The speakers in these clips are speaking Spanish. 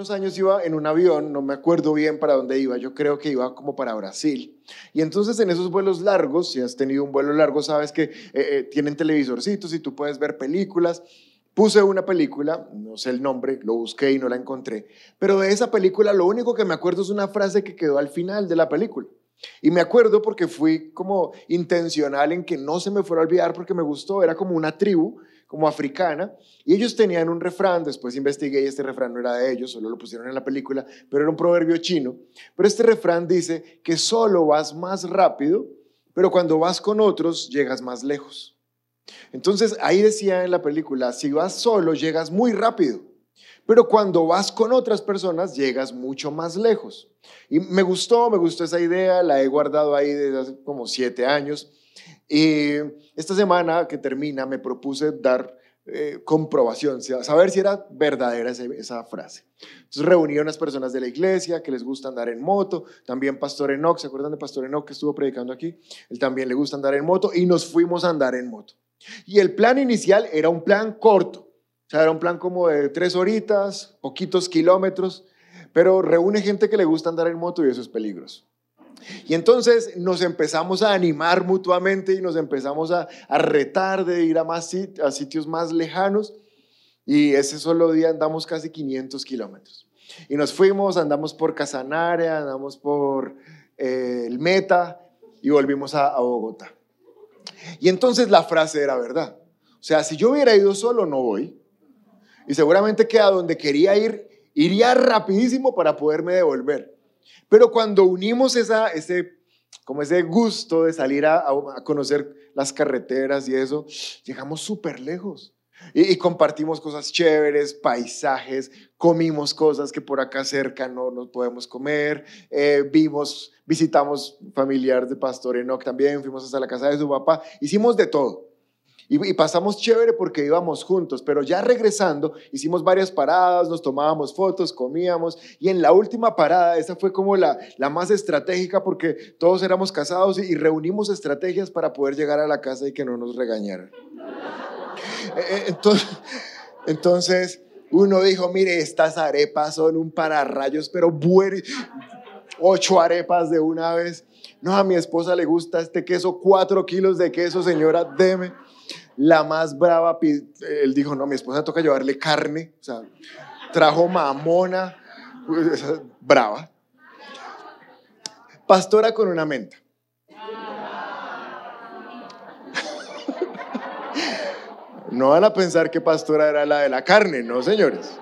unos años iba en un avión, no me acuerdo bien para dónde iba, yo creo que iba como para Brasil. Y entonces en esos vuelos largos, si has tenido un vuelo largo, sabes que eh, eh, tienen televisorcitos y tú puedes ver películas. Puse una película, no sé el nombre, lo busqué y no la encontré, pero de esa película lo único que me acuerdo es una frase que quedó al final de la película. Y me acuerdo porque fui como intencional en que no se me fuera a olvidar porque me gustó, era como una tribu como africana, y ellos tenían un refrán, después investigué y este refrán no era de ellos, solo lo pusieron en la película, pero era un proverbio chino, pero este refrán dice que solo vas más rápido, pero cuando vas con otros llegas más lejos. Entonces ahí decía en la película, si vas solo llegas muy rápido, pero cuando vas con otras personas llegas mucho más lejos. Y me gustó, me gustó esa idea, la he guardado ahí desde hace como siete años y esta semana que termina me propuse dar eh, comprobación, saber si era verdadera esa, frase. Entonces reuní a unas personas de la iglesia que les gusta andar en moto, también Pastor Enoch, ¿se acuerdan de Pastor Enoch que estuvo predicando aquí? Él también le gusta andar en moto y nos fuimos a andar en moto. Y el plan inicial era un plan corto, o sea, era un plan como de tres horitas, poquitos kilómetros, pero reúne gente que le gusta andar en moto y eso es peligroso. Y entonces nos empezamos a animar mutuamente y nos empezamos a, retar de ir a, más a sitios más lejanos. Y ese solo día andamos casi 500 kilómetros. Y nos fuimos, andamos por Casanare, andamos por eh, el Meta y volvimos a, a Bogotá. Y entonces la frase era verdad. O sea, si yo hubiera ido solo, no voy. Y seguramente que a donde quería ir, iría rapidísimo para poderme devolver. Pero cuando unimos esa, ese, como ese gusto de salir a, conocer las carreteras y eso, llegamos súper lejos. Y, compartimos cosas chéveres, paisajes, comimos cosas que por acá cerca no nos podemos comer, eh, vimos, visitamos familiares de Pastor Enoch también, fuimos hasta la casa de su papá, hicimos de todo. Y, pasamos chévere porque íbamos juntos, pero ya regresando hicimos varias paradas, nos tomábamos fotos, comíamos y en la última parada, esa fue como la, la más estratégica porque todos éramos casados y, reunimos estrategias para poder llegar a la casa y que no nos regañaran. Eh, eh, entonces, uno dijo, mire, estas arepas son un pararrayos, pero ocho arepas de una vez. No, a mi esposa le gusta este queso, cuatro kilos de queso, señora, deme la más brava, él dijo, no, mi esposa toca llevarle carne, o sea, trajo mamona, brava. Pastora con una menta. No van a pensar que pastora era la de la carne, no, señores.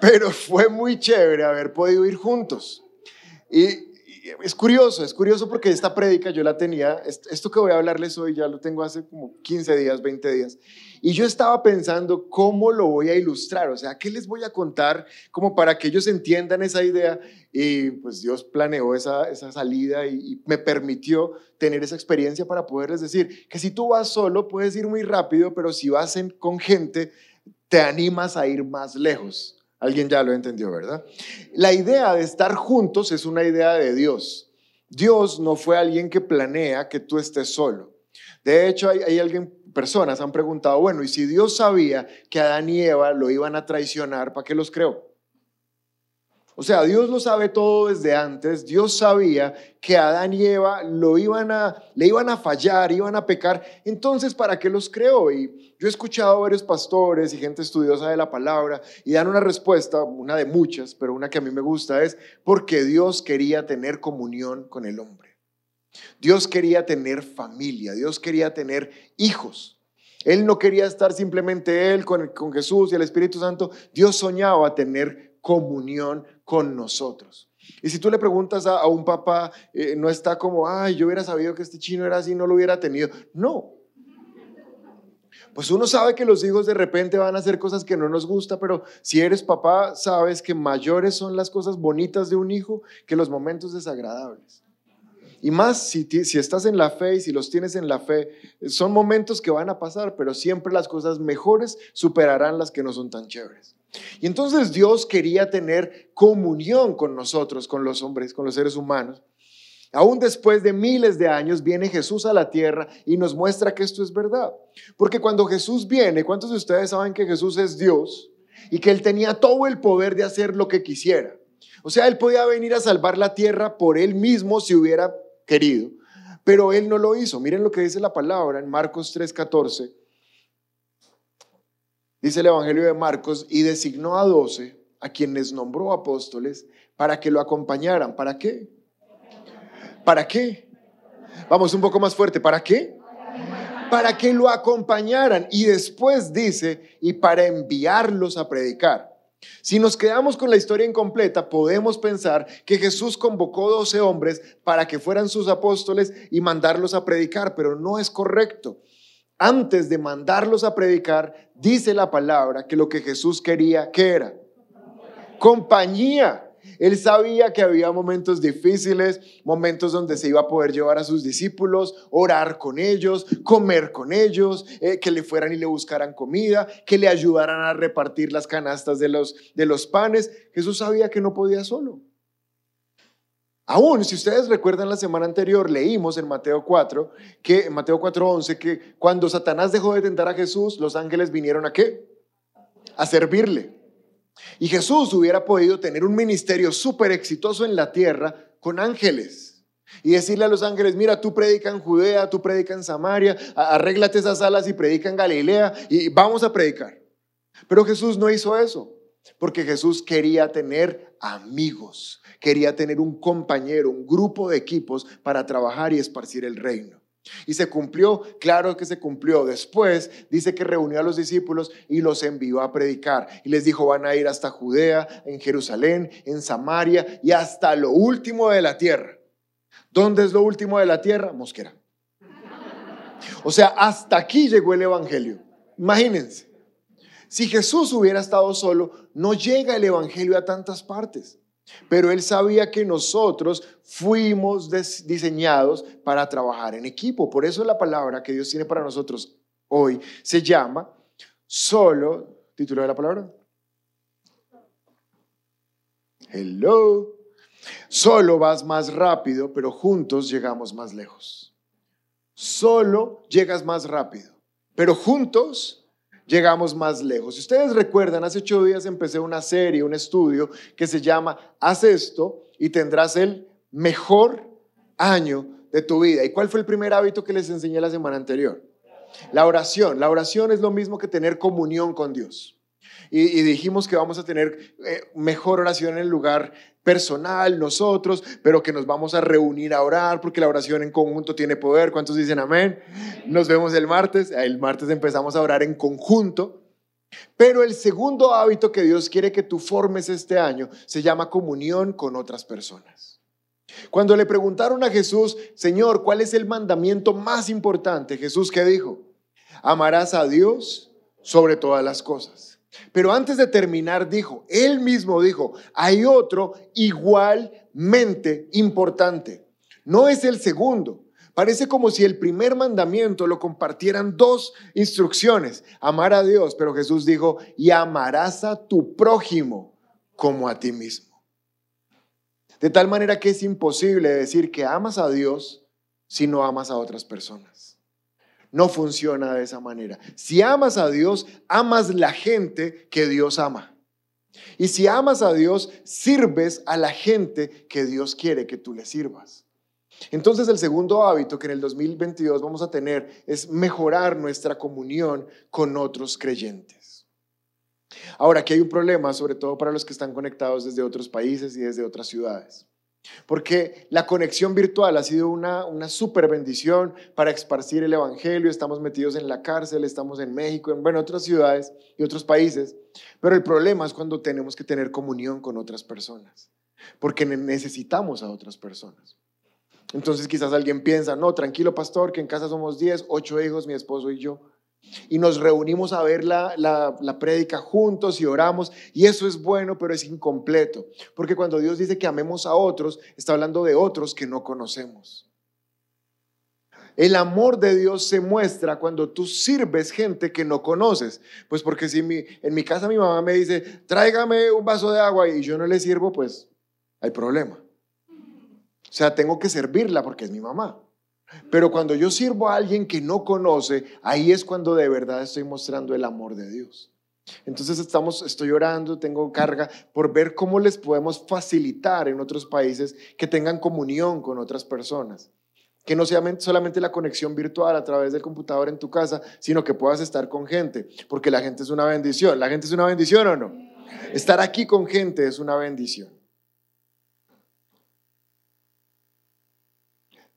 Pero fue muy chévere haber podido ir juntos. Y es curioso, es curioso porque esta prédica yo la tenía, esto que voy a hablarles hoy ya lo tengo hace como 15 días, 20 días, y yo estaba pensando cómo lo voy a ilustrar, o sea, qué les voy a contar como para que ellos entiendan esa idea, y pues Dios planeó esa, esa salida y, me permitió tener esa experiencia para poderles decir que si tú vas solo puedes ir muy rápido, pero si vas con gente, te animas a ir más lejos. Alguien ya lo entendió, ¿verdad? La idea de estar juntos es una idea de Dios. Dios no fue alguien que planea que tú estés solo. De hecho, hay, alguien, personas han preguntado, bueno, ¿y si Dios sabía que Adán y Eva lo iban a traicionar, ¿para qué los creó? O sea, Dios lo sabe todo desde antes. Dios sabía que Adán y Eva lo iban a, le iban a fallar, iban a pecar. Entonces, ¿para qué los creó? Y yo he escuchado a varios pastores y gente estudiosa de la palabra y dan una respuesta, una de muchas, pero una que a mí me gusta es porque Dios quería tener comunión con el hombre. Dios quería tener familia, Dios quería tener hijos. Él no quería estar simplemente él con, con Jesús y el Espíritu Santo. Dios soñaba tener comunión con nosotros. Y si tú le preguntas a, un papá, eh, no está como, ay, yo hubiera sabido que este chino era así, no lo hubiera tenido. No. Pues uno sabe que los hijos de repente van a hacer cosas que no nos gusta, pero si eres papá, sabes que mayores son las cosas bonitas de un hijo que los momentos desagradables. Y más si, si estás en la fe y si los tienes en la fe, son momentos que van a pasar, pero siempre las cosas mejores superarán las que no son tan chéveres. Y entonces Dios quería tener comunión con nosotros, con los hombres, con los seres humanos. Aún después de miles de años viene Jesús a la tierra y nos muestra que esto es verdad. Porque cuando Jesús viene, ¿cuántos de ustedes saben que Jesús es Dios y que Él tenía todo el poder de hacer lo que quisiera? O sea, Él podía venir a salvar la tierra por Él mismo si hubiera querido, pero Él no lo hizo. Miren lo que dice la palabra en Marcos 3:14. Dice el Evangelio de Marcos, y designó a doce, a quienes nombró apóstoles, para que lo acompañaran. ¿Para qué? ¿Para qué? Vamos un poco más fuerte. ¿Para qué? Para que lo acompañaran. Y después dice, y para enviarlos a predicar. Si nos quedamos con la historia incompleta, podemos pensar que Jesús convocó 12 hombres para que fueran sus apóstoles y mandarlos a predicar, pero no es correcto antes de mandarlos a predicar, dice la palabra que lo que Jesús quería, ¿qué era? Compañía. Él sabía que había momentos difíciles, momentos donde se iba a poder llevar a sus discípulos, orar con ellos, comer con ellos, eh, que le fueran y le buscaran comida, que le ayudaran a repartir las canastas de los, de los panes. Jesús sabía que no podía solo. Aún, si ustedes recuerdan la semana anterior, leímos en Mateo 4, que en Mateo 4:11, que cuando Satanás dejó de tentar a Jesús, los ángeles vinieron a qué? A servirle. Y Jesús hubiera podido tener un ministerio súper exitoso en la tierra con ángeles. Y decirle a los ángeles, mira, tú predica en Judea, tú predica en Samaria, arréglate esas alas y predica en Galilea y vamos a predicar. Pero Jesús no hizo eso, porque Jesús quería tener amigos quería tener un compañero, un grupo de equipos para trabajar y esparcir el reino. Y se cumplió, claro que se cumplió. Después dice que reunió a los discípulos y los envió a predicar. Y les dijo, van a ir hasta Judea, en Jerusalén, en Samaria y hasta lo último de la tierra. ¿Dónde es lo último de la tierra? Mosquera. O sea, hasta aquí llegó el Evangelio. Imagínense. Si Jesús hubiera estado solo, no llega el Evangelio a tantas partes. Pero él sabía que nosotros fuimos diseñados para trabajar en equipo. Por eso la palabra que Dios tiene para nosotros hoy se llama solo, título de la palabra. Hello. Solo vas más rápido, pero juntos llegamos más lejos. Solo llegas más rápido, pero juntos llegamos más lejos. Si ustedes recuerdan, hace ocho días empecé una serie, un estudio que se llama Haz esto y tendrás el mejor año de tu vida. ¿Y cuál fue el primer hábito que les enseñé la semana anterior? La oración. La oración es lo mismo que tener comunión con Dios. Y, dijimos que vamos a tener eh, mejor oración en el lugar personal, nosotros, pero que nos vamos a reunir a orar porque la oración en conjunto tiene poder. ¿Cuántos dicen amén? Nos vemos el martes. El martes empezamos a orar en conjunto. Pero el segundo hábito que Dios quiere que tú formes este año se llama comunión con otras personas. Cuando le preguntaron a Jesús, Señor, ¿cuál es el mandamiento más importante? Jesús, ¿qué dijo? Amarás a Dios sobre todas las cosas pero antes de terminar dijo, él mismo dijo, hay otro igualmente importante. No es el segundo. Parece como si el primer mandamiento lo compartieran dos instrucciones, amar a Dios, pero Jesús dijo, y amarás a tu prójimo como a ti mismo. De tal manera que es imposible decir que amas a Dios si no amas a otras personas. No funciona de esa manera. Si amas a Dios, amas la gente que Dios ama. Y si amas a Dios, sirves a la gente que Dios quiere que tú le sirvas. Entonces el segundo hábito que en el 2022 vamos a tener es mejorar nuestra comunión con otros creyentes. Ahora, aquí hay un problema, sobre todo para los que están conectados desde otros países y desde otras ciudades. Porque la conexión virtual ha sido una, una super bendición para esparcir el Evangelio. Estamos metidos en la cárcel, estamos en México, en bueno, otras ciudades y otros países. Pero el problema es cuando tenemos que tener comunión con otras personas, porque necesitamos a otras personas. Entonces quizás alguien piensa, no, tranquilo pastor, que en casa somos 10, 8 hijos, mi esposo y yo y nos reunimos a ver la, la, prédica juntos y oramos. Y eso es bueno, pero es incompleto. Porque cuando Dios dice que amemos a otros, está hablando de otros que no conocemos. El amor de Dios se muestra cuando tú sirves gente que no conoces. Pues porque si en mi casa mi mamá me dice, tráigame un vaso de agua y yo no le sirvo, pues hay problema. O sea, tengo que servirla porque es mi mamá. Pero cuando yo sirvo a alguien que no conoce, ahí es cuando de verdad estoy mostrando el amor de Dios. Entonces estamos, estoy orando, tengo carga por ver cómo les podemos facilitar en otros países que tengan comunión con otras personas. Que no sea solamente la conexión virtual a través del computador en tu casa, sino que puedas estar con gente, porque la gente es una bendición. ¿La gente es una bendición o no? Estar aquí con gente es una bendición.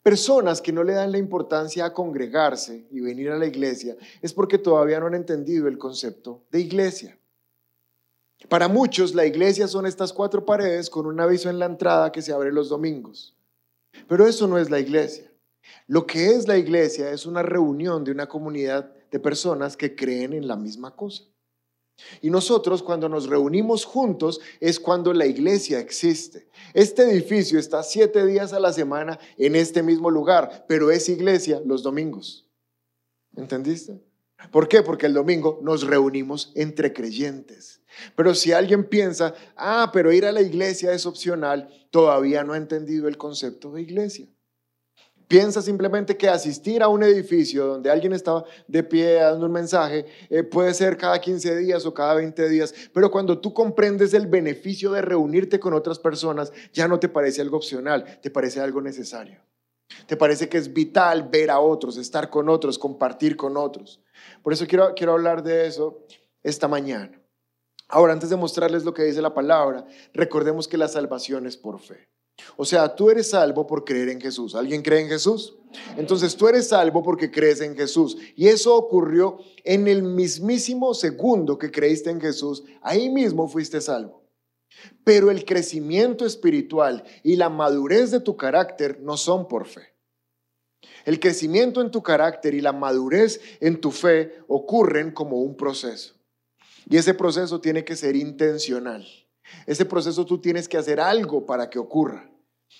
Personas que no le dan la importancia a congregarse y venir a la iglesia es porque todavía no han entendido el concepto de iglesia. Para muchos, la iglesia son estas cuatro paredes con un aviso en la entrada que se abre los domingos. Pero eso no es la iglesia. Lo que es la iglesia es una reunión de una comunidad de personas que creen en la misma cosa. Y nosotros cuando nos reunimos juntos es cuando la iglesia existe. Este edificio está siete días a la semana en este mismo lugar, pero es iglesia los domingos. ¿Entendiste? ¿Por qué? Porque el domingo nos reunimos entre creyentes. Pero si alguien piensa, ah, pero ir a la iglesia es opcional, todavía no ha entendido el concepto de iglesia. Piensa simplemente que asistir a un edificio donde alguien estaba de pie dando un mensaje eh, puede ser cada 15 días o cada 20 días, pero cuando tú comprendes el beneficio de reunirte con otras personas, ya no te parece algo opcional, te parece algo necesario. Te parece que es vital ver a otros, estar con otros, compartir con otros. Por eso quiero, quiero hablar de eso esta mañana. Ahora, antes de mostrarles lo que dice la palabra, recordemos que la salvación es por fe. O sea, tú eres salvo por creer en Jesús. ¿Alguien cree en Jesús? Entonces tú eres salvo porque crees en Jesús. Y eso ocurrió en el mismísimo segundo que creíste en Jesús. Ahí mismo fuiste salvo. Pero el crecimiento espiritual y la madurez de tu carácter no son por fe. El crecimiento en tu carácter y la madurez en tu fe ocurren como un proceso. Y ese proceso tiene que ser intencional. Ese proceso tú tienes que hacer algo para que ocurra.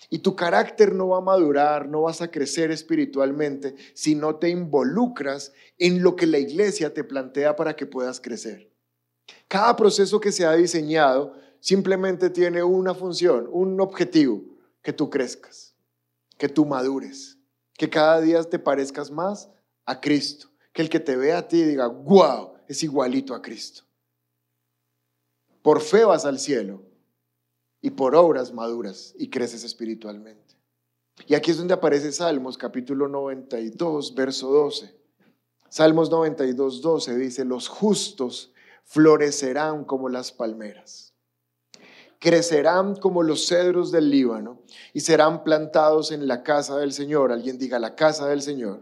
Y tu carácter no va a madurar, no vas a crecer espiritualmente si no te involucras en lo que la iglesia te plantea para que puedas crecer. Cada proceso que se ha diseñado simplemente tiene una función, un objetivo, que tú crezcas, que tú madures, que cada día te parezcas más a Cristo, que el que te vea a ti diga, wow, es igualito a Cristo. Por fe vas al cielo y por obras maduras y creces espiritualmente. Y aquí es donde aparece Salmos capítulo 92, verso 12. Salmos 92, 12 dice, los justos florecerán como las palmeras, crecerán como los cedros del Líbano y serán plantados en la casa del Señor, alguien diga la casa del Señor,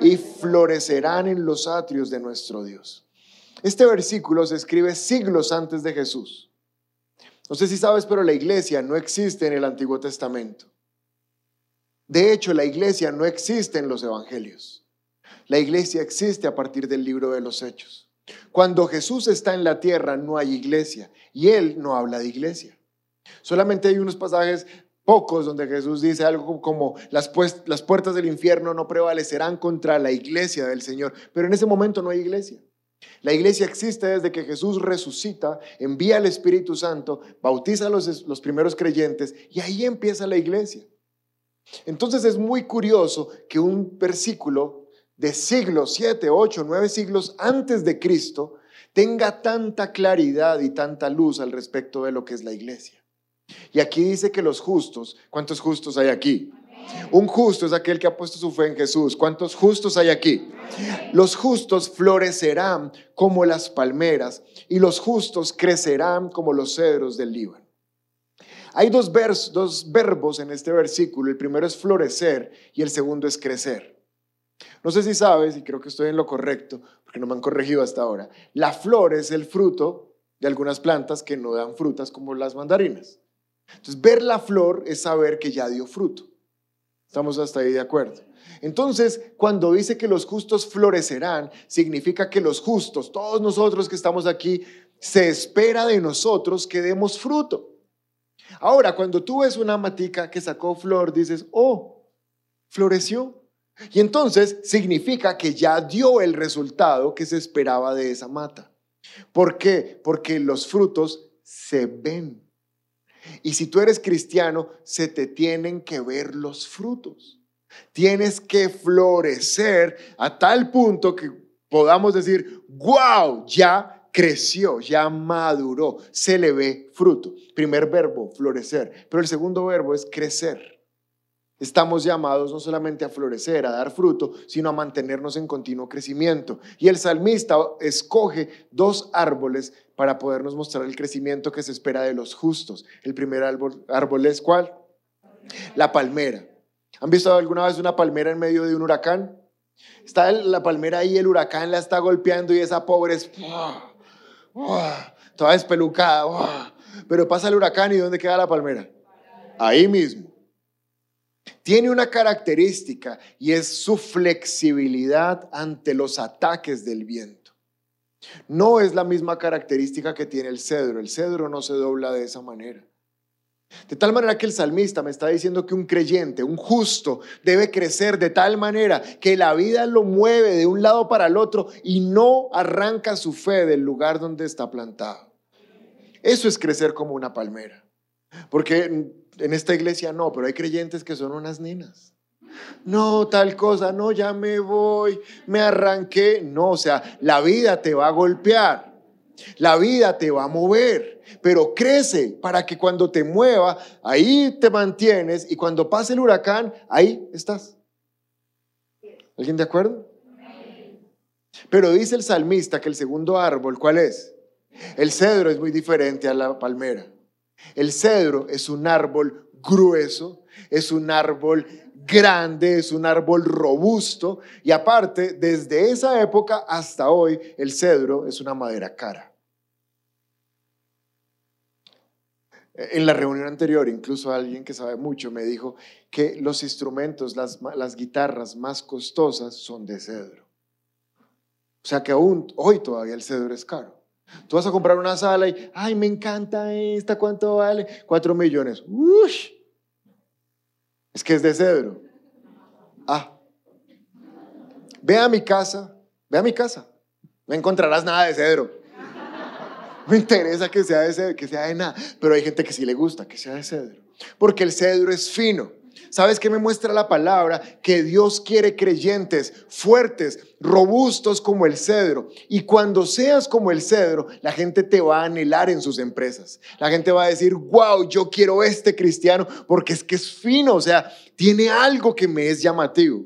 y florecerán en los atrios de nuestro Dios. Este versículo se escribe siglos antes de Jesús. No sé si sabes, pero la iglesia no existe en el Antiguo Testamento. De hecho, la iglesia no existe en los evangelios. La iglesia existe a partir del libro de los Hechos. Cuando Jesús está en la tierra no hay iglesia y él no habla de iglesia. Solamente hay unos pasajes pocos donde Jesús dice algo como las, las puertas del infierno no prevalecerán contra la iglesia del Señor, pero en ese momento no hay iglesia. La iglesia existe desde que Jesús resucita, envía al Espíritu Santo, bautiza a los, los, primeros creyentes y ahí empieza la iglesia. Entonces es muy curioso que un versículo de siglos, siete, ocho, nueve siglos antes de Cristo, tenga tanta claridad y tanta luz al respecto de lo que es la iglesia. Y aquí dice que los justos, ¿cuántos justos hay aquí? Un justo es aquel que ha puesto su fe en Jesús. ¿Cuántos justos hay aquí? Los justos florecerán como las palmeras y los justos crecerán como los cedros del Líbano. Hay dos, dos verbos en este versículo. El primero es florecer y el segundo es crecer. No sé si sabes, y creo que estoy en lo correcto, porque no me han corregido hasta ahora. La flor es el fruto de algunas plantas que no dan frutas como las mandarinas. Entonces, ver la flor es saber que ya dio fruto. Estamos hasta ahí de acuerdo. Entonces, cuando dice que los justos florecerán, significa que los justos, todos nosotros que estamos aquí, se espera de nosotros que demos fruto. Ahora, cuando tú ves una matica que sacó flor, dices, oh, floreció. Y entonces significa que ya dio el resultado que se esperaba de esa mata. ¿Por qué? Porque los frutos se ven. Y si tú eres cristiano, se te tienen que ver los frutos. Tienes que florecer a tal punto que podamos decir, wow, ya creció, ya maduró, se le ve fruto. Primer verbo, florecer. Pero el segundo verbo es crecer. Estamos llamados no solamente a florecer, a dar fruto, sino a mantenernos en continuo crecimiento. Y el salmista escoge dos árboles para podernos mostrar el crecimiento que se espera de los justos. El primer árbol, árbol es cuál? La palmera. ¿Han visto alguna vez una palmera en medio de un huracán? Está la palmera ahí, el huracán la está golpeando y esa pobre es toda espelucada. Pero pasa el huracán y ¿dónde queda la palmera? Ahí mismo tiene una característica y es su flexibilidad ante los ataques del viento. No es la misma característica que tiene el cedro. El cedro no se dobla de esa manera. De tal manera que el salmista me está diciendo que un creyente, un justo, debe crecer de tal manera que la vida lo mueve de un lado para el otro y no arranca su fe del lugar donde está plantado. Eso es crecer como una palmera. Porque en esta iglesia no, pero hay creyentes que son unas nenas. No, tal cosa, no, ya me voy, me arranqué. No, o sea, la vida te va a golpear, la vida te va a mover, pero crece para que cuando te mueva, ahí te mantienes y cuando pase el huracán, ahí estás. ¿Alguien de acuerdo? Pero dice el salmista que el segundo árbol, ¿cuál es? El cedro es muy diferente a la palmera. El cedro es un árbol grueso, es un árbol grande, es un árbol robusto y aparte, desde esa época hasta hoy, el cedro es una madera cara. En la reunión anterior, incluso alguien que sabe mucho me dijo que los instrumentos, las, guitarras más costosas son de cedro. O sea que aún hoy todavía el cedro es caro. Tú vas a comprar una sala y, ay, me encanta esta, ¿cuánto vale? Cuatro millones. Ush. Es que es de cedro. Ah. Ve a mi casa, ve a mi casa. No encontrarás nada de cedro. Me interesa que sea de cedro, que sea de nada. Pero hay gente que sí le gusta que sea de cedro. Porque el cedro es fino. ¿Sabes qué me muestra la palabra? Que Dios quiere creyentes fuertes, robustos como el cedro. Y cuando seas como el cedro, la gente te va a anhelar en sus empresas. La gente va a decir, wow, yo quiero este cristiano porque es que es fino, o sea, tiene algo que me es llamativo.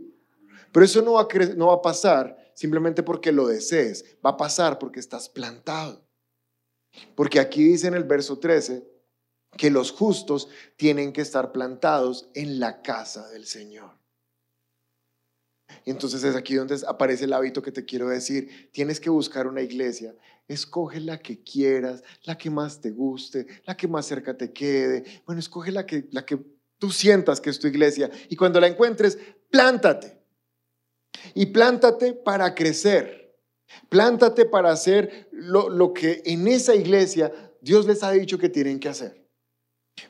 Pero eso no va a, no va a pasar simplemente porque lo desees, va a pasar porque estás plantado. Porque aquí dice en el verso 13, que los justos tienen que estar plantados en la casa del Señor. Y entonces es aquí donde aparece el hábito que te quiero decir. Tienes que buscar una iglesia. Escoge la que quieras, la que más te guste, la que más cerca te quede. Bueno, escoge la que, la que tú sientas que es tu iglesia. Y cuando la encuentres, plántate. Y plántate para crecer. Plántate para hacer lo, lo que en esa iglesia Dios les ha dicho que tienen que hacer.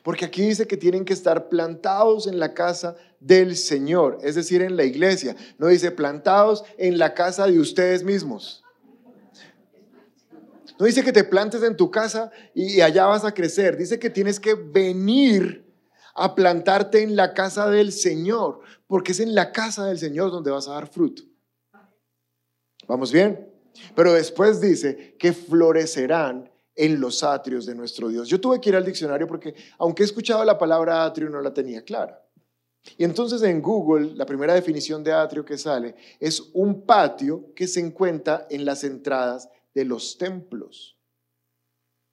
Porque aquí dice que tienen que estar plantados en la casa del Señor, es decir, en la iglesia. No dice plantados en la casa de ustedes mismos. No dice que te plantes en tu casa y allá vas a crecer. Dice que tienes que venir a plantarte en la casa del Señor, porque es en la casa del Señor donde vas a dar fruto. ¿Vamos bien? Pero después dice que florecerán en los atrios de nuestro Dios. Yo tuve que ir al diccionario porque aunque he escuchado la palabra atrio no la tenía clara. Y entonces en Google la primera definición de atrio que sale es un patio que se encuentra en las entradas de los templos.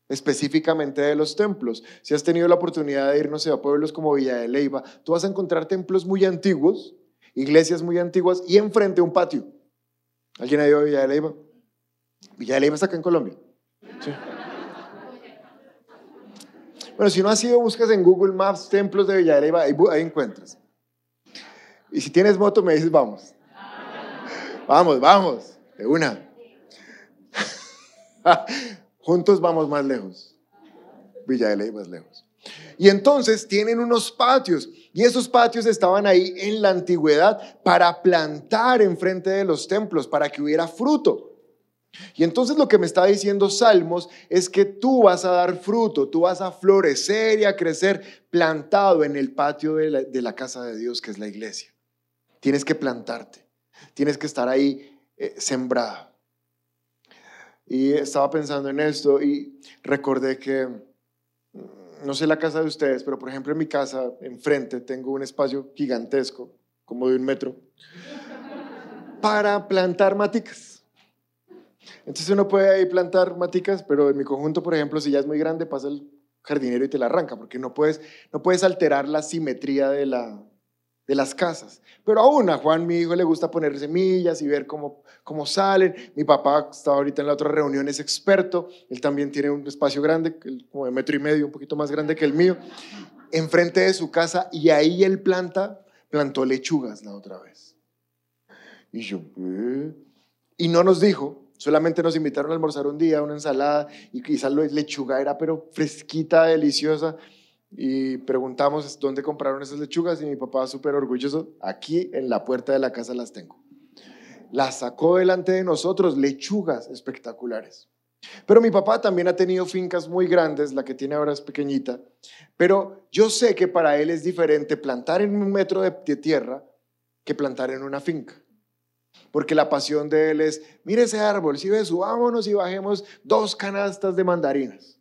Específicamente de los templos. Si has tenido la oportunidad de ir, no sé, a pueblos como Villa de Leiva, tú vas a encontrar templos muy antiguos, iglesias muy antiguas y enfrente un patio. ¿Alguien ha ido a Villa de Leiva? Villa de Leiva está acá en Colombia. Sí. Bueno, si no has ido, buscas en Google Maps templos de Villarreal, ahí, ahí encuentras. Y si tienes moto, me dices, vamos. Vamos, vamos, de una. Juntos vamos más lejos. Villa de Ley más lejos. Y entonces tienen unos patios y esos patios estaban ahí en la antigüedad para plantar enfrente de los templos, para que hubiera fruto. Y entonces lo que me está diciendo Salmos es que tú vas a dar fruto, tú vas a florecer y a crecer plantado en el patio de la, casa de Dios, que es la iglesia. Tienes que plantarte, tienes que estar ahí eh, sembrado. Y estaba pensando en esto y recordé que, mm, no sé la casa de ustedes, pero por ejemplo en mi casa, enfrente, tengo un espacio gigantesco, como de un metro, para plantar maticas. Entonces uno puede ahí plantar maticas, pero en mi conjunto, por ejemplo, si ya es muy grande, pasa el jardinero y te la arranca, porque no puedes, no puedes alterar la simetría de, la, de las casas. Pero aún a Juan, mi hijo, le gusta poner semillas y ver cómo, cómo salen. Mi papá está ahorita en la otra reunión, es experto. Él también tiene un espacio grande, como de metro y medio, un poquito más grande que el mío, enfrente de su casa y ahí él planta, plantó lechugas la otra vez. Y yo, ¿qué? Y no nos dijo, solamente nos invitaron a almorzar un día, una ensalada, y quizás lechuga era pero fresquita, deliciosa y preguntamos dónde compraron esas lechugas y mi papá súper orgulloso, aquí en la puerta de la casa las tengo. Las sacó delante de nosotros, lechugas espectaculares. Pero mi papá también ha tenido fincas muy grandes, la que tiene ahora es pequeñita, pero yo sé que para él es diferente plantar en un metro de, tierra que plantar en una finca. Porque la pasión de él es, mire ese árbol, si ves, subámonos y bajemos dos canastas de mandarinas.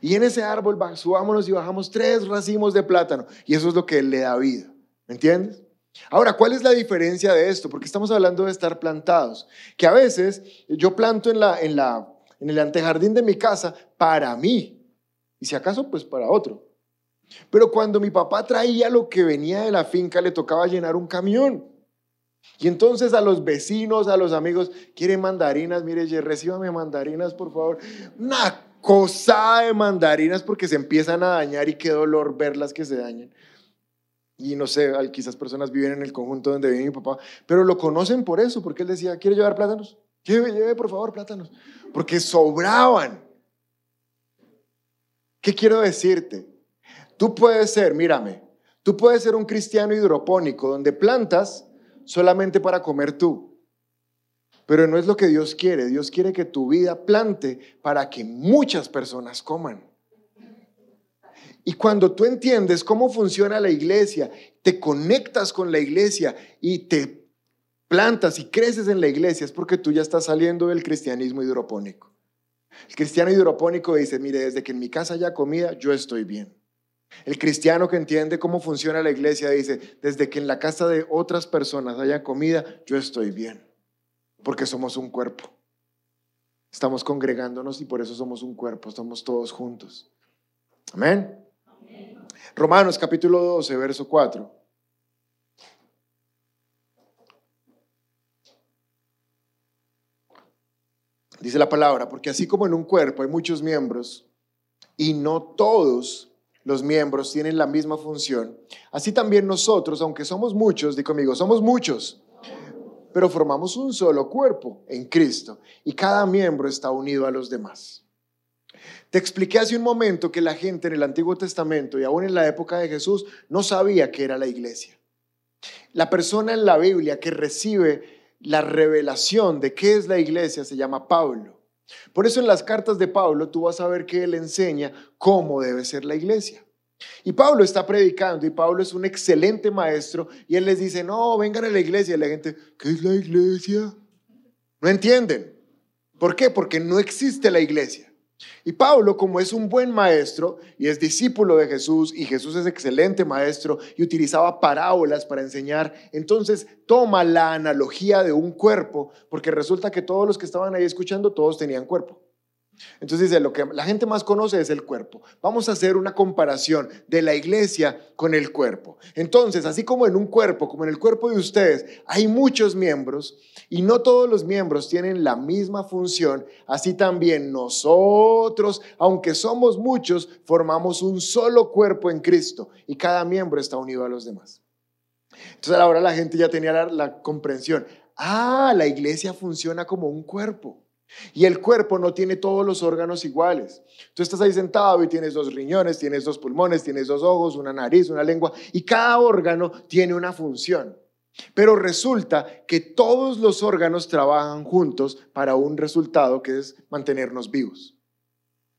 Y en ese árbol subámonos y bajamos tres racimos de plátano. Y eso es lo que le da vida. ¿Me entiendes? Ahora, ¿cuál es la diferencia de esto? Porque estamos hablando de estar plantados. Que a veces yo planto en, la, en, la, en el antejardín de mi casa para mí. Y si acaso, pues para otro. Pero cuando mi papá traía lo que venía de la finca, le tocaba llenar un camión. Y entonces a los vecinos, a los amigos, quieren mandarinas, mire, recíbame mandarinas, por favor. Una cosa de mandarinas porque se empiezan a dañar y qué dolor verlas que se dañen. Y no sé, quizás personas viven en el conjunto donde vive mi papá, pero lo conocen por eso, porque él decía, ¿quiere llevar plátanos? Lleve, lleve, por favor, plátanos. Porque sobraban. ¿Qué quiero decirte? Tú puedes ser, mírame, tú puedes ser un cristiano hidropónico donde plantas solamente para comer tú. Pero no es lo que Dios quiere. Dios quiere que tu vida plante para que muchas personas coman. Y cuando tú entiendes cómo funciona la iglesia, te conectas con la iglesia y te plantas y creces en la iglesia, es porque tú ya estás saliendo del cristianismo hidropónico. El cristiano hidropónico dice, mire, desde que en mi casa haya comida, yo estoy bien. El cristiano que entiende cómo funciona la iglesia dice, desde que en la casa de otras personas haya comida, yo estoy bien porque somos un cuerpo. Estamos congregándonos y por eso somos un cuerpo, estamos todos juntos. Amén. Romanos capítulo 12, verso 4. Dice la palabra, porque así como en un cuerpo hay muchos miembros y no todos los miembros tienen la misma función, así también nosotros, aunque somos muchos, di conmigo, somos muchos, pero formamos un solo cuerpo en Cristo y cada miembro está unido a los demás. Te expliqué hace un momento que la gente en el Antiguo Testamento y aún en la época de Jesús no sabía qué era la iglesia. La persona en la Biblia que recibe la revelación de qué es la iglesia se llama Pablo. Por eso en las cartas de Pablo tú vas a ver que él enseña cómo debe ser la iglesia. Y Pablo está predicando y Pablo es un excelente maestro y él les dice, no, vengan a la iglesia. Y la gente, ¿qué es la iglesia? No entienden. ¿Por qué? Porque no existe la iglesia. Y Pablo, como es un buen maestro y es discípulo de Jesús y Jesús es excelente maestro y utilizaba parábolas para enseñar, entonces toma la analogía de un cuerpo, porque resulta que todos los que estaban ahí escuchando, todos tenían cuerpo. Entonces dice, lo que la gente más conoce es el cuerpo. Vamos a hacer una comparación de la iglesia con el cuerpo. Entonces, así como en un cuerpo, como en el cuerpo de ustedes, hay muchos miembros y no todos los miembros tienen la misma función, así también nosotros, aunque somos muchos, formamos un solo cuerpo en Cristo y cada miembro está unido a los demás. Entonces ahora la gente ya tenía la, la comprensión. Ah, la iglesia funciona como un cuerpo. Y el cuerpo no tiene todos los órganos iguales. Tú estás ahí sentado y tienes dos riñones, tienes dos pulmones, tienes dos ojos, una nariz, una lengua, y cada órgano tiene una función. Pero resulta que todos los órganos trabajan juntos para un resultado que es mantenernos vivos.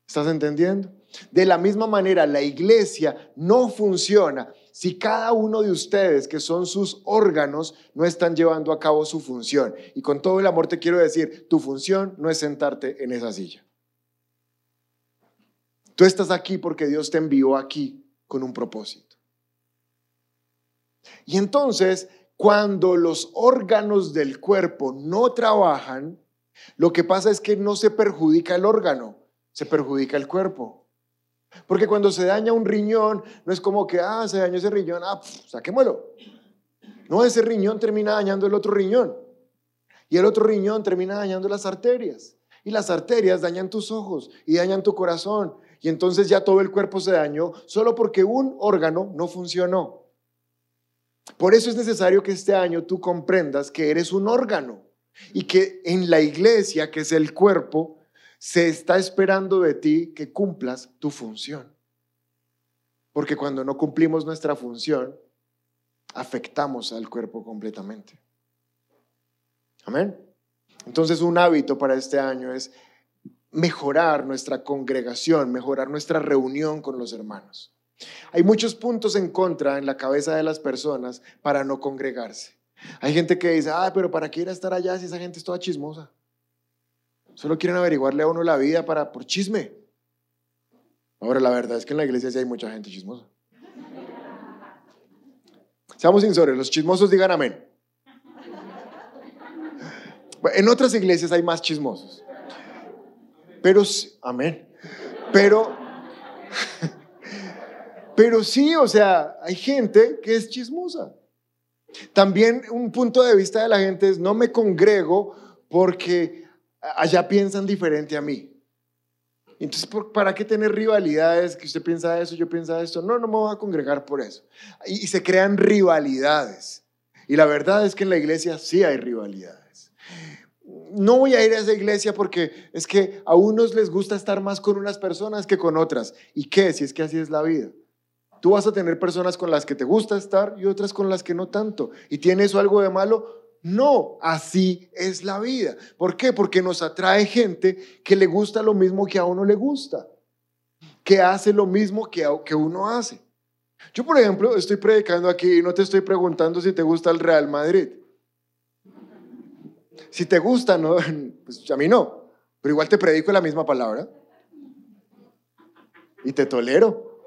¿Estás entendiendo? De la misma manera, la iglesia no funciona si cada uno de ustedes, que son sus órganos, no están llevando a cabo su función. Y con todo el amor te quiero decir, tu función no es sentarte en esa silla. Tú estás aquí porque Dios te envió aquí con un propósito. Y entonces, cuando los órganos del cuerpo no trabajan, lo que pasa es que no se perjudica el órgano, se perjudica el cuerpo. Porque cuando se daña un riñón, no es como que, ah, se dañó ese riñón, ah, saquémoslo. No, ese riñón termina dañando el otro riñón. Y el otro riñón termina dañando las arterias. Y las arterias dañan tus ojos y dañan tu corazón. Y entonces ya todo el cuerpo se dañó solo porque un órgano no funcionó. Por eso es necesario que este año tú comprendas que eres un órgano y que en la iglesia, que es el cuerpo, se está esperando de ti que cumplas tu función. Porque cuando no cumplimos nuestra función, afectamos al cuerpo completamente. Amén. Entonces un hábito para este año es mejorar nuestra congregación, mejorar nuestra reunión con los hermanos. Hay muchos puntos en contra en la cabeza de las personas para no congregarse. Hay gente que dice, ah, pero ¿para qué ir a estar allá si esa gente es toda chismosa? Solo quieren averiguarle a uno la vida para, por chisme. Ahora, la verdad es que en la iglesia sí hay mucha gente chismosa. Seamos sinceros, los chismosos digan amén. En otras iglesias hay más chismosos. Pero, amén. Pero, pero sí, o sea, hay gente que es chismosa. También un punto de vista de la gente es, no me congrego porque allá piensan diferente a mí. Entonces, ¿para qué tener rivalidades? Que usted piensa eso, yo piensa esto. No, no me voy a congregar por eso. Y, se crean rivalidades. Y la verdad es que en la iglesia sí hay rivalidades. No voy a ir a esa iglesia porque es que a unos les gusta estar más con unas personas que con otras. ¿Y qué? Si es que así es la vida. Tú vas a tener personas con las que te gusta estar y otras con las que no tanto. ¿Y tiene eso algo de malo? No, así es la vida. ¿Por qué? Porque nos atrae gente que le gusta lo mismo que a uno le gusta, que hace lo mismo que, que uno hace. Yo, por ejemplo, estoy predicando aquí y no te estoy preguntando si te gusta el Real Madrid. Si te gusta, no, pues a mí no, pero igual te predico la misma palabra y te tolero.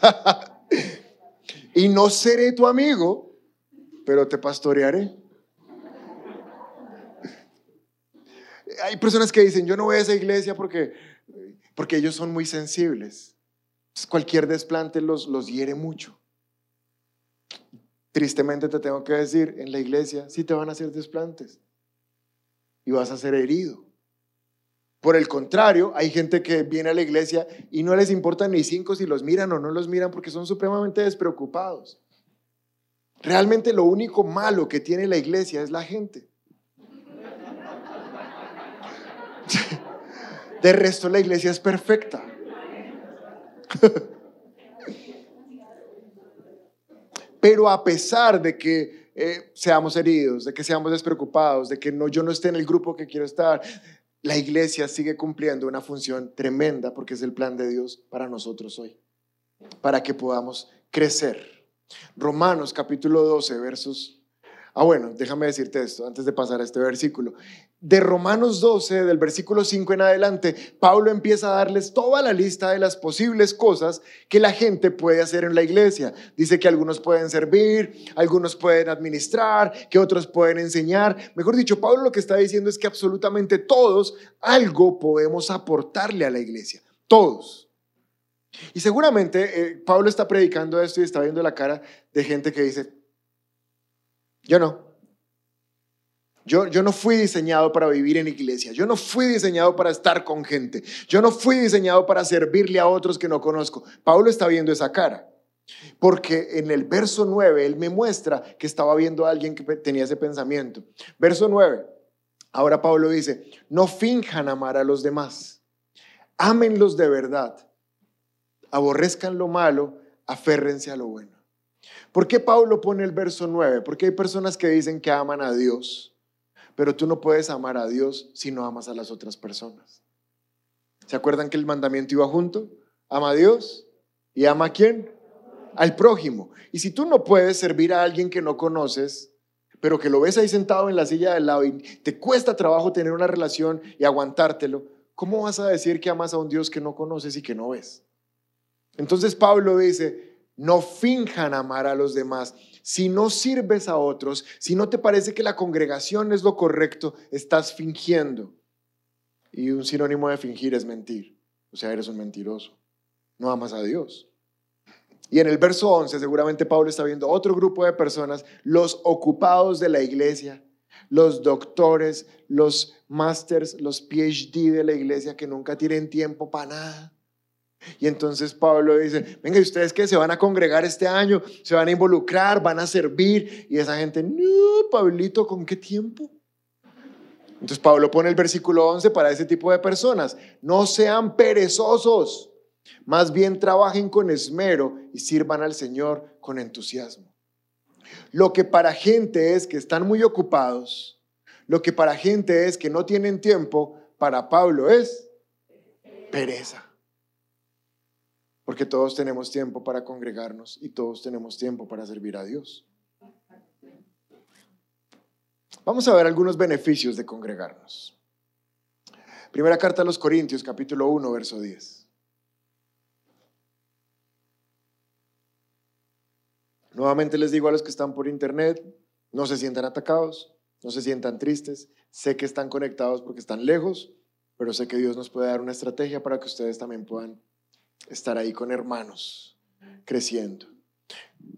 y no seré tu amigo pero te pastorearé. Hay personas que dicen, yo no voy a esa iglesia porque, porque ellos son muy sensibles. Cualquier desplante los, los hiere mucho. Tristemente te tengo que decir, en la iglesia sí te van a hacer desplantes y vas a ser herido. Por el contrario, hay gente que viene a la iglesia y no les importa ni cinco si los miran o no los miran porque son supremamente despreocupados. Realmente lo único malo que tiene la iglesia es la gente. De resto la iglesia es perfecta. Pero a pesar de que eh, seamos heridos, de que seamos despreocupados, de que yo no esté en el grupo que quiero estar, la iglesia sigue cumpliendo una función tremenda porque es el plan de Dios para nosotros hoy, para que podamos crecer. Romanos capítulo 12, versos... Ah, bueno, déjame decirte esto antes de pasar a este versículo. De Romanos 12, del versículo 5 en adelante, Pablo empieza a darles toda la lista de las posibles cosas que la gente puede hacer en la iglesia. Dice que algunos pueden servir, algunos pueden administrar, que otros pueden enseñar. Mejor dicho, Pablo lo que está diciendo es que absolutamente todos algo podemos aportarle a la iglesia. Todos. Y seguramente eh, Pablo está predicando esto y está viendo la cara de gente que dice, yo no. Yo, yo no fui diseñado para vivir en iglesia. Yo no fui diseñado para estar con gente. Yo no fui diseñado para servirle a otros que no conozco. Pablo está viendo esa cara. Porque en el verso 9 él me muestra que estaba viendo a alguien que tenía ese pensamiento. Verso 9. Ahora Pablo dice, no finjan amar a los demás, ámenlos de verdad, aborrezcan lo malo, aférrense a lo bueno. ¿Por qué Pablo pone el verso 9? Porque hay personas que dicen que aman a Dios, pero tú no puedes amar a Dios si no amas a las otras personas. ¿Se acuerdan que el mandamiento iba junto? Ama a Dios y ama a quién? Al prójimo. Y si tú no puedes servir a alguien que no conoces, pero que lo ves ahí sentado en la silla del lado y te cuesta trabajo tener una relación y aguantártelo, ¿cómo vas a decir que amas a un Dios que no conoces y que no ves? Entonces Pablo dice, no finjan amar a los demás. Si no sirves a otros, si no te parece que la congregación es lo correcto, estás fingiendo. Y un sinónimo de fingir es mentir. O sea, eres un mentiroso. No amas a Dios. Y en el verso 11 seguramente Pablo está viendo otro grupo de personas, los ocupados de la iglesia, los doctores, los masters, los PhD de la iglesia que nunca tienen tiempo para nada. Y entonces Pablo dice, venga, ¿y ustedes qué? ¿Se van a congregar este año? ¿Se van a involucrar? ¿Van a servir? Y esa gente, no, Pablito, ¿con qué tiempo? Entonces Pablo pone el versículo 11 para ese tipo de personas. No sean perezosos, más bien trabajen con esmero y sirvan al Señor con entusiasmo. Lo que para gente es que están muy ocupados, lo que para gente es que no tienen tiempo, para Pablo es pereza. Porque todos tenemos tiempo para congregarnos y todos tenemos tiempo para servir a Dios. Vamos a ver algunos beneficios de congregarnos. Primera carta a los Corintios, capítulo 1, verso 10. Nuevamente les digo a los que están por internet, no se sientan atacados, no se sientan tristes. Sé que están conectados porque están lejos, pero sé que Dios nos puede dar una estrategia para que ustedes también puedan estar ahí con hermanos, creciendo.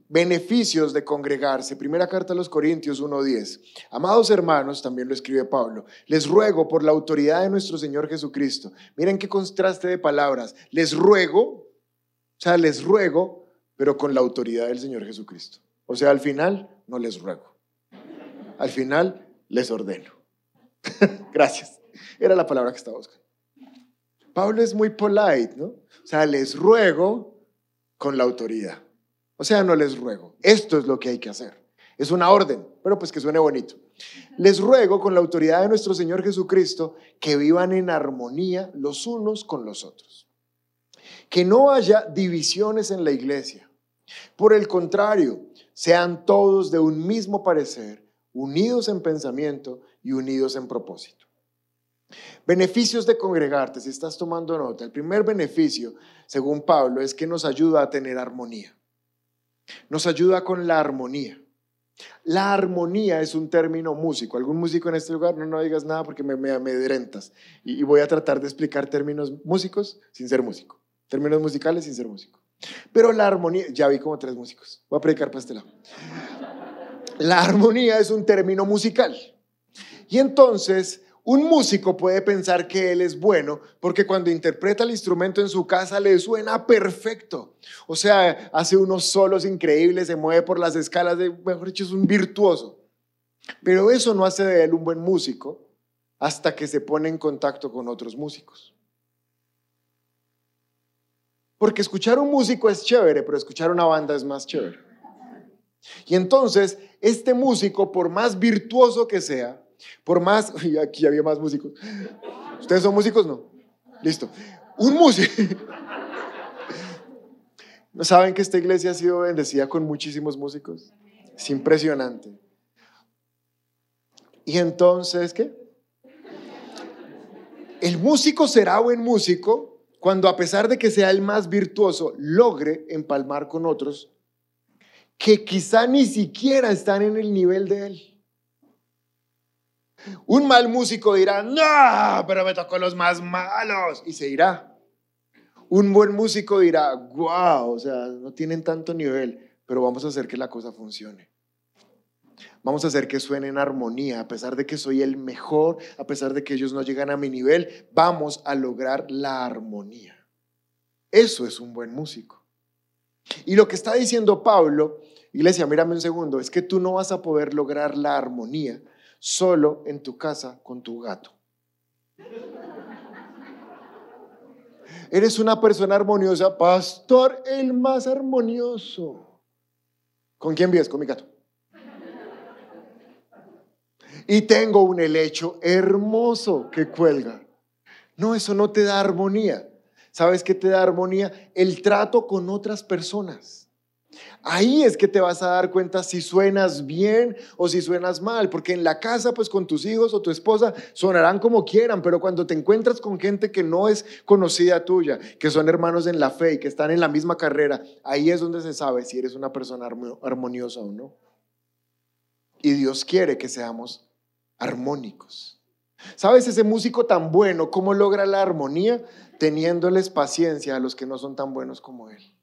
Beneficios de congregarse. Primera carta a los Corintios 1.10. Amados hermanos, también lo escribe Pablo, les ruego por la autoridad de nuestro Señor Jesucristo. Miren qué contraste de palabras. Les ruego, o sea, les ruego, pero con la autoridad del Señor Jesucristo. O sea, al final no les ruego. Al final les ordeno. Gracias. Era la palabra que estaba buscando. Pablo es muy polite, ¿no? O sea, les ruego con la autoridad. O sea, no les ruego. Esto es lo que hay que hacer. Es una orden, pero pues que suene bonito. Les ruego con la autoridad de nuestro Señor Jesucristo que vivan en armonía los unos con los otros. Que no haya divisiones en la iglesia. Por el contrario, sean todos de un mismo parecer, unidos en pensamiento y unidos en propósito. Beneficios de congregarte, si estás tomando nota. El primer beneficio, según Pablo, es que nos ayuda a tener armonía. Nos ayuda con la armonía. La armonía es un término músico. ¿Algún músico en este lugar? No, no digas nada porque me, me amedrentas. Y, y voy a tratar de explicar términos músicos sin ser músico. Términos musicales sin ser músico. Pero la armonía, ya vi como tres músicos. Voy a predicar para este lado. La armonía es un término musical. Y entonces un músico puede pensar que él es bueno porque cuando interpreta el instrumento en su casa le suena perfecto. O sea, hace unos solos increíbles, se mueve por las escalas de, mejor dicho, es un virtuoso. Pero eso no hace de él un buen músico hasta que se pone en contacto con otros músicos. Porque escuchar un músico es chévere, pero escuchar una banda es más chévere. Y entonces, este músico, por más virtuoso que sea, por más, y aquí había más músicos. ¿Ustedes son músicos? No. Listo. Un músico. ¿No saben que esta iglesia ha sido bendecida con muchísimos músicos? Es impresionante. Y entonces, ¿qué? El músico será buen músico cuando a pesar de que sea el más virtuoso, logre empalmar con otros que quizá ni siquiera están en el nivel de él. Un mal músico dirá, no, pero me tocó los más malos y se irá. Un buen músico dirá, wow, o sea, no tienen tanto nivel, pero vamos a hacer que la cosa funcione. Vamos a hacer que suene en armonía, a pesar de que soy el mejor, a pesar de que ellos no llegan a mi nivel, vamos a lograr la armonía. Eso es un buen músico. Y lo que está diciendo Pablo, iglesia, mírame un segundo, es que tú no vas a poder lograr la armonía solo en tu casa con tu gato. Eres una persona armoniosa, pastor, el más armonioso. ¿Con quién vives? Con mi gato. Y tengo un helecho hermoso que cuelga. No, eso no te da armonía. ¿Sabes qué te da armonía? El trato con otras personas. Ahí es que te vas a dar cuenta si suenas bien o si suenas mal, porque en la casa, pues con tus hijos o tu esposa sonarán como quieran, pero cuando te encuentras con gente que no es conocida tuya, que son hermanos en la fe y que están en la misma carrera, ahí es donde se sabe si eres una persona armoniosa o no. Y Dios quiere que seamos armónicos. ¿Sabes ese músico tan bueno, cómo logra la armonía? Teniéndoles paciencia a los que no son tan buenos como él.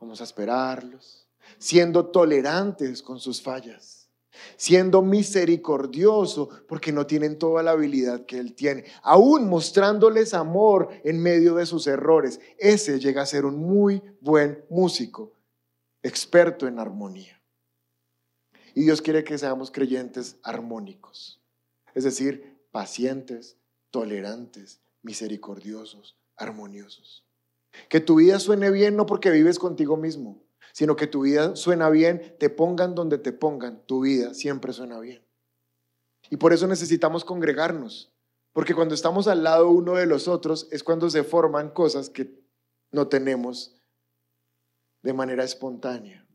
Vamos a esperarlos, siendo tolerantes con sus fallas, siendo misericordioso porque no tienen toda la habilidad que Él tiene, aún mostrándoles amor en medio de sus errores. Ese llega a ser un muy buen músico, experto en armonía. Y Dios quiere que seamos creyentes armónicos, es decir, pacientes, tolerantes, misericordiosos, armoniosos. Que tu vida suene bien no porque vives contigo mismo, sino que tu vida suena bien, te pongan donde te pongan, tu vida siempre suena bien. Y por eso necesitamos congregarnos, porque cuando estamos al lado uno de los otros es cuando se forman cosas que no tenemos de manera espontánea.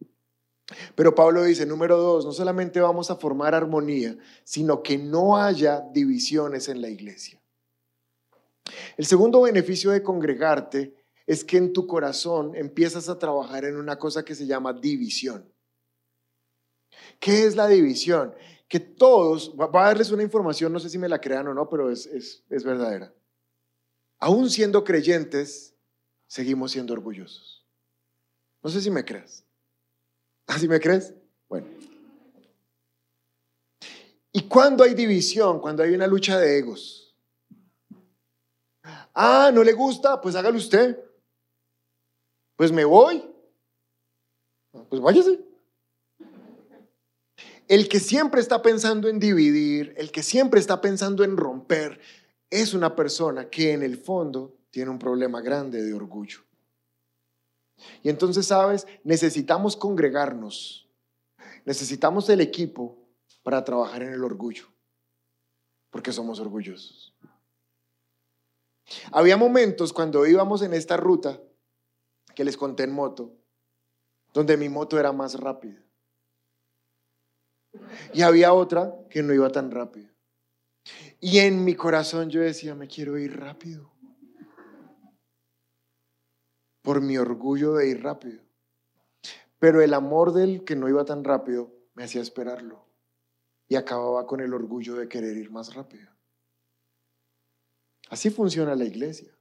Pero Pablo dice, número dos, no solamente vamos a formar armonía, sino que no haya divisiones en la iglesia. El segundo beneficio de congregarte es que en tu corazón empiezas a trabajar en una cosa que se llama división. ¿Qué es la división? Que todos, va a darles una información, no sé si me la crean o no, pero es, es, verdadera. Aún siendo creyentes, seguimos siendo orgullosos. No sé si me crees. ¿Así ¿Ah, me crees? Bueno. ¿Y cuando hay división? Cuando hay una lucha de egos. Ah, ¿no le gusta? Pues hágalo usted pues me voy. Pues váyase. El que siempre está pensando en dividir, el que siempre está pensando en romper, es una persona que en el fondo tiene un problema grande de orgullo. Y entonces, sabes, necesitamos congregarnos, necesitamos el equipo para trabajar en el orgullo, porque somos orgullosos. Había momentos cuando íbamos en esta ruta que les conté en moto, donde mi moto era más rápida. Y había otra que no iba tan rápido. Y en mi corazón yo decía, me quiero ir rápido. Por mi orgullo de ir rápido. Pero el amor del que no iba tan rápido me hacía esperarlo. Y acababa con el orgullo de querer ir más rápido. Así funciona la iglesia.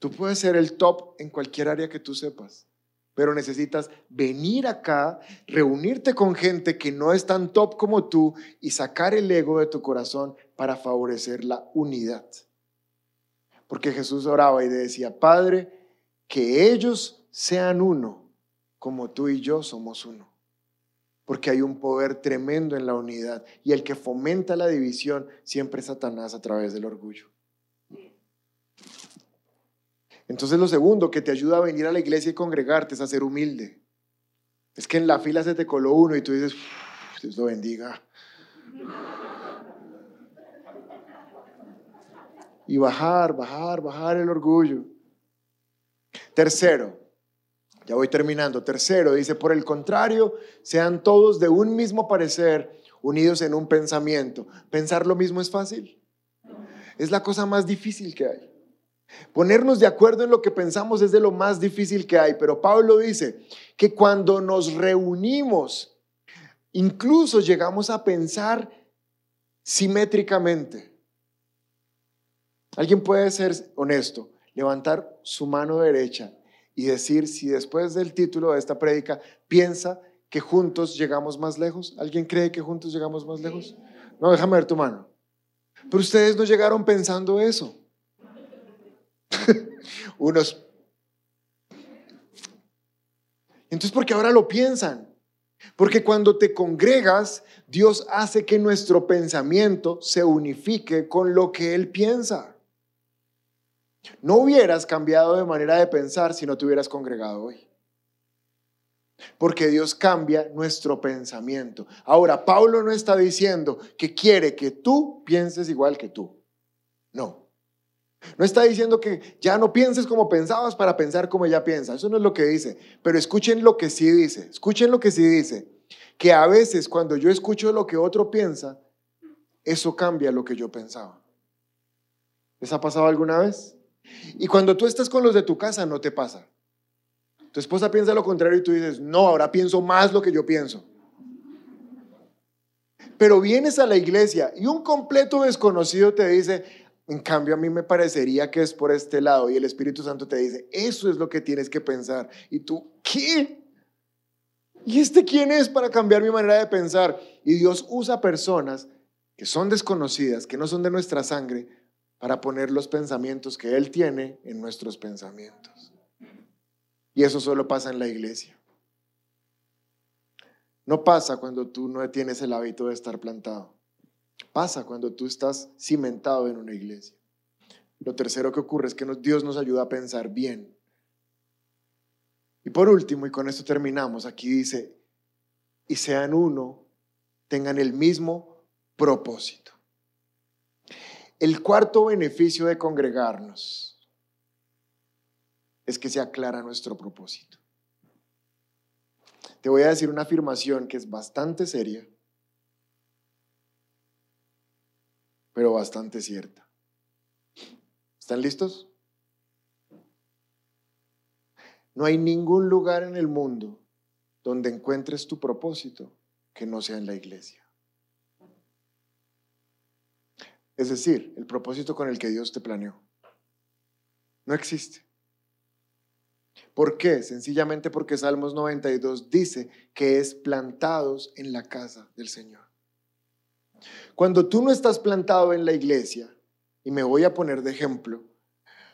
Tú puedes ser el top en cualquier área que tú sepas, pero necesitas venir acá, reunirte con gente que no es tan top como tú y sacar el ego de tu corazón para favorecer la unidad. Porque Jesús oraba y decía, Padre, que ellos sean uno, como tú y yo somos uno. Porque hay un poder tremendo en la unidad y el que fomenta la división siempre es Satanás a través del orgullo. Entonces lo segundo que te ayuda a venir a la iglesia y congregarte es a ser humilde. Es que en la fila se te coló uno y tú dices, Dios lo bendiga. Y bajar, bajar, bajar el orgullo. Tercero, ya voy terminando. Tercero, dice, por el contrario, sean todos de un mismo parecer, unidos en un pensamiento. ¿Pensar lo mismo es fácil? Es la cosa más difícil que hay. Ponernos de acuerdo en lo que pensamos es de lo más difícil que hay, pero Pablo dice que cuando nos reunimos, incluso llegamos a pensar simétricamente. Alguien puede ser honesto, levantar su mano derecha y decir si después del título de esta prédica piensa que juntos llegamos más lejos. ¿Alguien cree que juntos llegamos más lejos? No, déjame ver tu mano. Pero ustedes no llegaron pensando eso. Unos. Entonces, porque ahora lo piensan. Porque cuando te congregas, Dios hace que nuestro pensamiento se unifique con lo que Él piensa. No hubieras cambiado de manera de pensar si no te hubieras congregado hoy. Porque Dios cambia nuestro pensamiento. Ahora, Pablo no está diciendo que quiere que tú pienses igual que tú. No. No está diciendo que ya no pienses como pensabas para pensar como ella piensa. Eso no es lo que dice. Pero escuchen lo que sí dice. Escuchen lo que sí dice. Que a veces cuando yo escucho lo que otro piensa, eso cambia lo que yo pensaba. ¿Les ha pasado alguna vez? Y cuando tú estás con los de tu casa, no te pasa. Tu esposa piensa lo contrario y tú dices, no, ahora pienso más lo que yo pienso. Pero vienes a la iglesia y un completo desconocido te dice, en cambio, a mí me parecería que es por este lado y el Espíritu Santo te dice, eso es lo que tienes que pensar. Y tú, ¿qué? ¿Y este quién es para cambiar mi manera de pensar? Y Dios usa personas que son desconocidas, que no son de nuestra sangre, para poner los pensamientos que Él tiene en nuestros pensamientos. Y eso solo pasa en la iglesia. No pasa cuando tú no tienes el hábito de estar plantado. Pasa cuando tú estás cimentado en una iglesia. Lo tercero que ocurre es que Dios nos ayuda a pensar bien. Y por último, y con esto terminamos, aquí dice, y sean uno, tengan el mismo propósito. El cuarto beneficio de congregarnos es que se aclara nuestro propósito. Te voy a decir una afirmación que es bastante seria pero bastante cierta. ¿Están listos? No hay ningún lugar en el mundo donde encuentres tu propósito que no sea en la iglesia. Es decir, el propósito con el que Dios te planeó. No existe. ¿Por qué? Sencillamente porque Salmos 92 dice que es plantados en la casa del Señor. Cuando tú no estás plantado en la iglesia, y me voy a poner de ejemplo,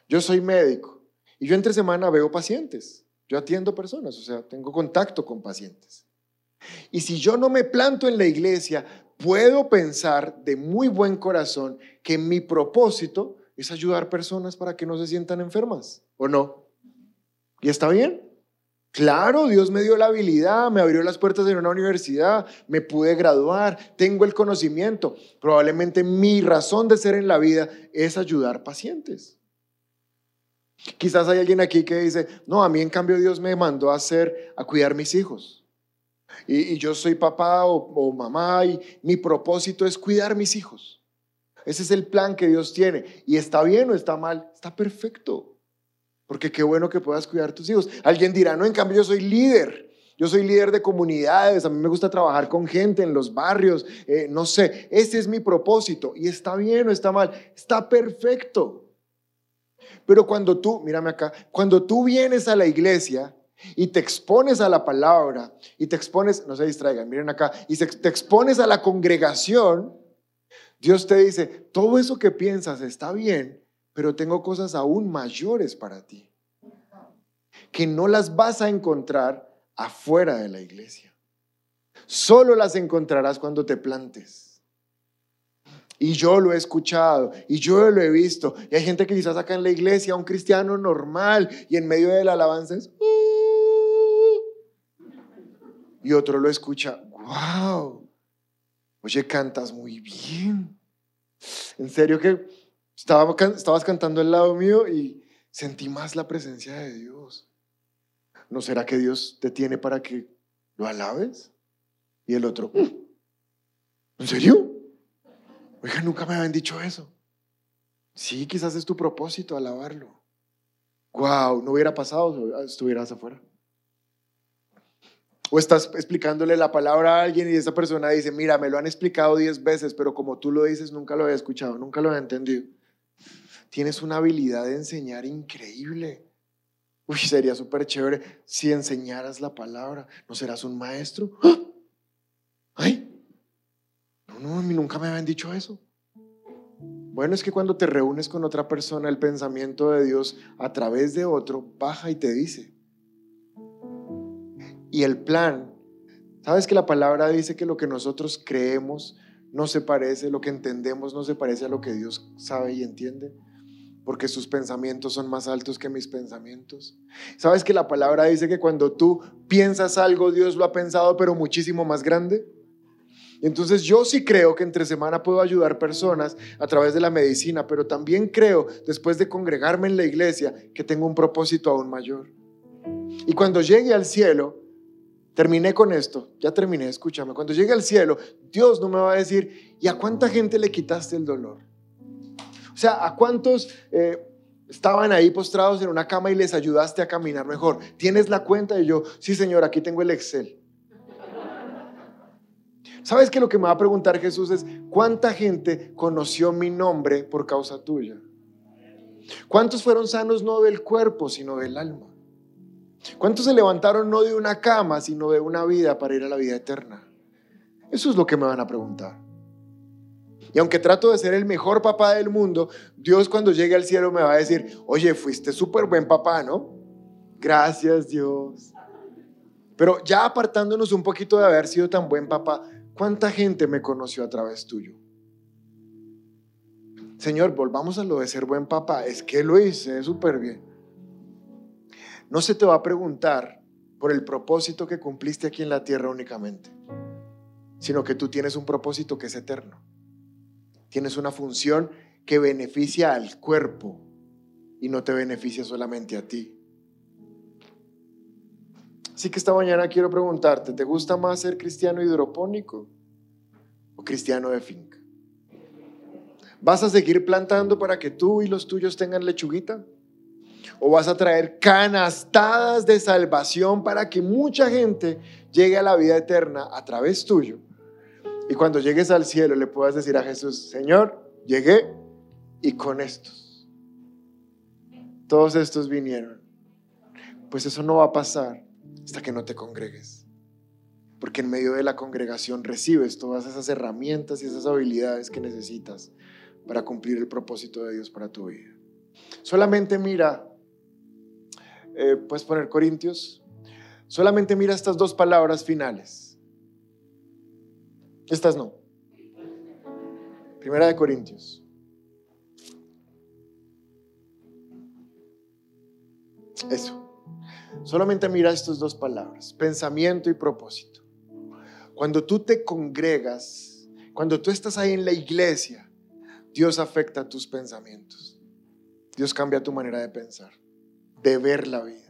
yo soy médico y yo entre semana veo pacientes, yo atiendo personas, o sea, tengo contacto con pacientes. Y si yo no me planto en la iglesia, puedo pensar de muy buen corazón que mi propósito es ayudar personas para que no se sientan enfermas, ¿o no? ¿Y está bien? Claro, Dios me dio la habilidad, me abrió las puertas de una universidad, me pude graduar, tengo el conocimiento. Probablemente mi razón de ser en la vida es ayudar pacientes. Quizás hay alguien aquí que dice, no, a mí en cambio Dios me mandó a hacer, a cuidar mis hijos. Y, yo soy papá o, o mamá y mi propósito es cuidar mis hijos. Ese es el plan que Dios tiene. Y está bien o está mal, está perfecto. Porque qué bueno que puedas cuidar a tus hijos. Alguien dirá, no, en cambio yo soy líder. Yo soy líder de comunidades, a mí me gusta trabajar con gente en los barrios, eh, no sé, ese es mi propósito y está bien o está mal, está perfecto. Pero cuando tú, mírame acá, cuando tú vienes a la iglesia y te expones a la palabra y te expones, no se distraigan, miren acá, y te expones a la congregación, Dios te dice, todo eso que piensas está bien, pero tengo cosas aún mayores para ti, que no las vas a encontrar afuera de la iglesia. Solo las encontrarás cuando te plantes. Y yo lo he escuchado y yo lo he visto. Y hay gente que quizás acá en la iglesia, un cristiano normal, y en medio de la alabanza es... Uh". y otro lo escucha, wow, oye, cantas muy bien. En serio que estaba, estabas cantando al lado mío y sentí más la presencia de Dios. ¿No será que Dios te tiene para que lo alabes? Y el otro, mm, ¿en serio? Oiga, nunca me habían dicho eso. Sí, quizás es tu propósito alabarlo. Wow, no hubiera pasado, estuvieras afuera. O estás explicándole la palabra a alguien y esa persona dice, mira, me lo han explicado diez veces, pero como tú lo dices, nunca lo había escuchado, nunca lo había entendido. Tienes una habilidad de enseñar increíble. Uy, sería súper chévere si enseñaras la palabra. ¿No serás un maestro? ¡Ah! ¡Ay! No, no, a mí nunca me habían dicho eso. Bueno, es que cuando te reúnes con otra persona, el pensamiento de Dios a través de otro baja y te dice. Y el plan ¿Sabes que la palabra dice que lo que nosotros creemos no se parece, lo que entendemos no se parece a lo que Dios sabe y entiende? Porque sus pensamientos son más altos que mis pensamientos. ¿Sabes que la palabra dice que cuando tú piensas algo, Dios lo ha pensado, pero muchísimo más grande? Entonces yo sí creo que entre semana puedo ayudar personas a través de la medicina, pero también creo, después de congregarme en la iglesia, que tengo un propósito aún mayor. Y cuando llegue al cielo, terminé con esto, ya terminé, escúchame, cuando llegue al cielo, Dios no me va a decir, ¿y a cuánta gente le quitaste el dolor? O sea, ¿a cuántos eh, estaban ahí postrados en una cama y les ayudaste a caminar mejor? ¿Tienes la cuenta? Y yo, sí señor, aquí tengo el Excel. ¿Sabes que lo que me va a preguntar Jesús es, ¿cuánta gente conoció mi nombre por causa tuya? ¿Cuántos fueron sanos no del cuerpo, sino del alma? ¿Cuántos se levantaron no de una cama, sino de una vida para ir a la vida eterna? Eso es lo que me van a preguntar. Y aunque trato de ser el mejor papá del mundo, Dios cuando llegue al cielo me va a decir, oye, fuiste súper buen papá, ¿no? Gracias Dios. Pero ya apartándonos un poquito de haber sido tan buen papá, ¿Cuánta gente me conoció a través tuyo? Señor, volvamos a lo de ser buen papá. Es que lo hice súper bien. No se te va a preguntar por el propósito que cumpliste aquí en la tierra únicamente, sino que tú tienes un propósito que es eterno. Tienes una función que beneficia al cuerpo y no te beneficia solamente a ti. Así que esta mañana quiero preguntarte, ¿te gusta más ser cristiano hidropónico o cristiano de finca? ¿Vas a seguir plantando para que tú y los tuyos tengan lechuguita? ¿O vas a traer canastadas de salvación para que mucha gente llegue a la vida eterna a través tuyo? Y cuando llegues al cielo le puedas decir a Jesús, Señor, llegué y con estos. Todos estos vinieron. Pues eso no va a pasar hasta que no te congregues. Porque en medio de la congregación recibes todas esas herramientas y esas habilidades que necesitas para cumplir el propósito de Dios para tu vida. Solamente mira, eh, puedes poner Corintios, solamente mira estas dos palabras finales. Estas no. Primera de Corintios. Eso. Solamente mira estas dos palabras, pensamiento y propósito. Cuando tú te congregas, cuando tú estás ahí en la iglesia, Dios afecta tus pensamientos. Dios cambia tu manera de pensar, de ver la vida.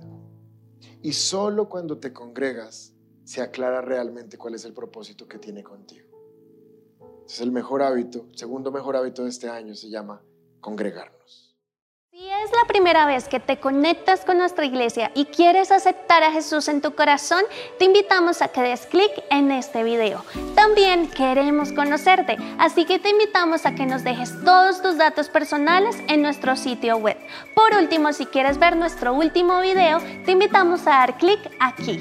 Y solo cuando te congregas se aclara realmente cuál es el propósito que tiene contigo. Es el mejor hábito, segundo mejor hábito de este año se llama congregarnos. Si es la primera vez que te conectas con nuestra iglesia y quieres aceptar a Jesús en tu corazón, te invitamos a que des clic en este video. También queremos conocerte, así que te invitamos a que nos dejes todos tus datos personales en nuestro sitio web. Por último, si quieres ver nuestro último video, te invitamos a dar clic aquí.